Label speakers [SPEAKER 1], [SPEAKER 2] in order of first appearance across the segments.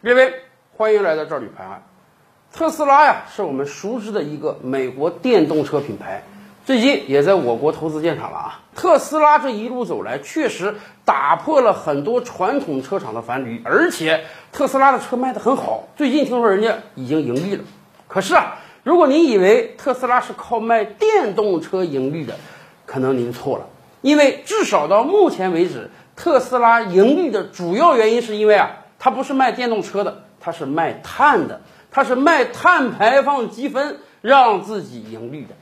[SPEAKER 1] 各位，欢迎来到这里拍案。特斯拉呀，是我们熟知的一个美国电动车品牌，最近也在我国投资建厂了啊。特斯拉这一路走来，确实打破了很多传统车厂的樊篱，而且特斯拉的车卖得很好。最近听说人家已经盈利了。可是啊，如果您以为特斯拉是靠卖电动车盈利的，可能您错了。因为至少到目前为止，特斯拉盈利的主要原因是因为啊。它不是卖电动车的，它是卖碳的，它是卖碳排放积分让自己盈利的。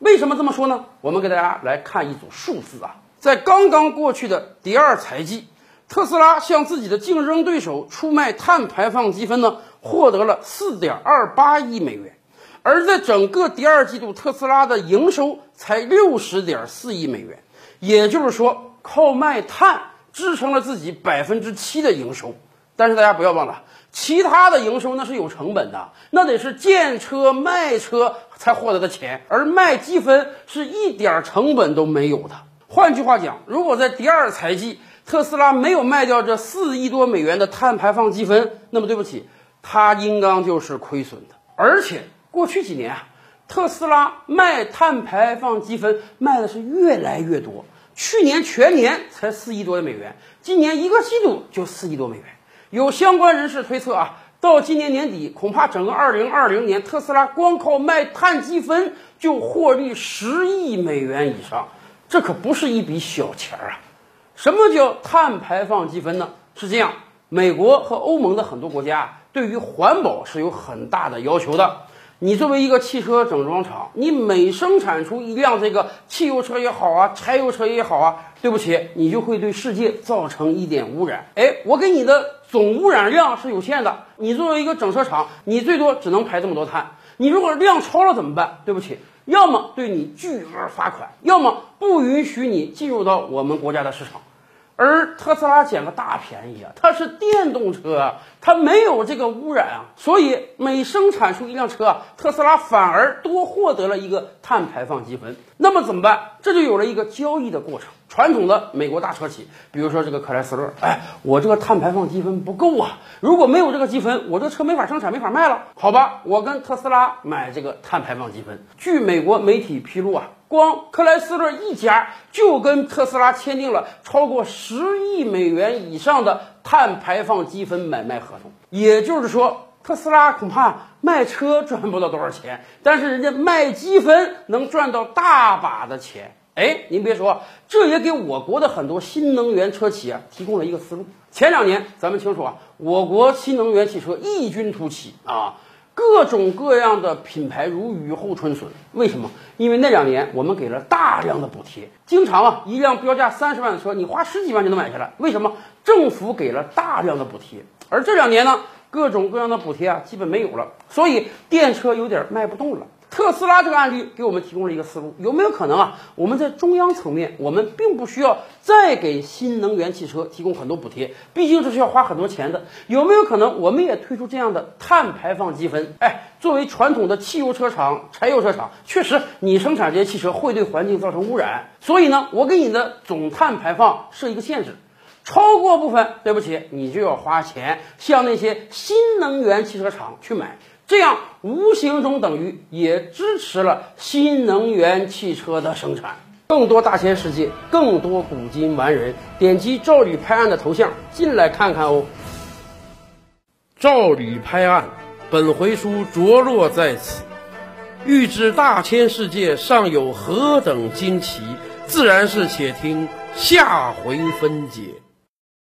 [SPEAKER 1] 为什么这么说呢？我们给大家来看一组数字啊，在刚刚过去的第二财季，特斯拉向自己的竞争对手出卖碳排放积分呢，获得了四点二八亿美元，而在整个第二季度，特斯拉的营收才六十点四亿美元，也就是说，靠卖碳支撑了自己百分之七的营收。但是大家不要忘了，其他的营收那是有成本的，那得是建车卖车才获得的钱，而卖积分是一点成本都没有的。换句话讲，如果在第二财季特斯拉没有卖掉这四亿多美元的碳排放积分，那么对不起，它应当就是亏损的。而且过去几年啊，特斯拉卖碳排放积分卖的是越来越多，去年全年才四亿多的美元，今年一个季度就四亿多美元。有相关人士推测啊，到今年年底，恐怕整个2020年，特斯拉光靠卖碳积分就获利十亿美元以上，这可不是一笔小钱儿啊！什么叫碳排放积分呢？是这样，美国和欧盟的很多国家对于环保是有很大的要求的。你作为一个汽车整装厂，你每生产出一辆这个汽油车也好啊，柴油车也好啊，对不起，你就会对世界造成一点污染。哎，我给你的总污染量是有限的，你作为一个整车厂，你最多只能排这么多碳。你如果量超了怎么办？对不起，要么对你巨额罚款，要么不允许你进入到我们国家的市场。而特斯拉捡个大便宜啊，它是电动车，它没有这个污染啊，所以每生产出一辆车，特斯拉反而多获得了一个碳排放积分。那么怎么办？这就有了一个交易的过程。传统的美国大车企，比如说这个克莱斯勒，哎，我这个碳排放积分不够啊，如果没有这个积分，我这车没法生产，没法卖了。好吧，我跟特斯拉买这个碳排放积分。据美国媒体披露啊。光克莱斯勒一家就跟特斯拉签订了超过十亿美元以上的碳排放积分买卖合同，也就是说，特斯拉恐怕卖车赚不到多少钱，但是人家卖积分能赚到大把的钱。哎，您别说，这也给我国的很多新能源车企啊提供了一个思路。前两年咱们清楚啊，我国新能源汽车异军突起啊。各种各样的品牌如雨后春笋，为什么？因为那两年我们给了大量的补贴，经常啊，一辆标价三十万的车，你花十几万就能买下来。为什么？政府给了大量的补贴，而这两年呢，各种各样的补贴啊，基本没有了，所以电车有点卖不动了。特斯拉这个案例给我们提供了一个思路，有没有可能啊？我们在中央层面，我们并不需要再给新能源汽车提供很多补贴，毕竟这是要花很多钱的。有没有可能我们也推出这样的碳排放积分？哎，作为传统的汽油车厂、柴油车厂，确实你生产这些汽车会对环境造成污染，所以呢，我给你的总碳排放设一个限制，超过部分，对不起，你就要花钱向那些新能源汽车厂去买。这样无形中等于也支持了新能源汽车的生产。更多大千世界，更多古今完人，点击赵吕拍案的头像进来看看哦。赵吕拍案，本回书着落在此。欲知大千世界尚有何等惊奇，自然是且听下回分解。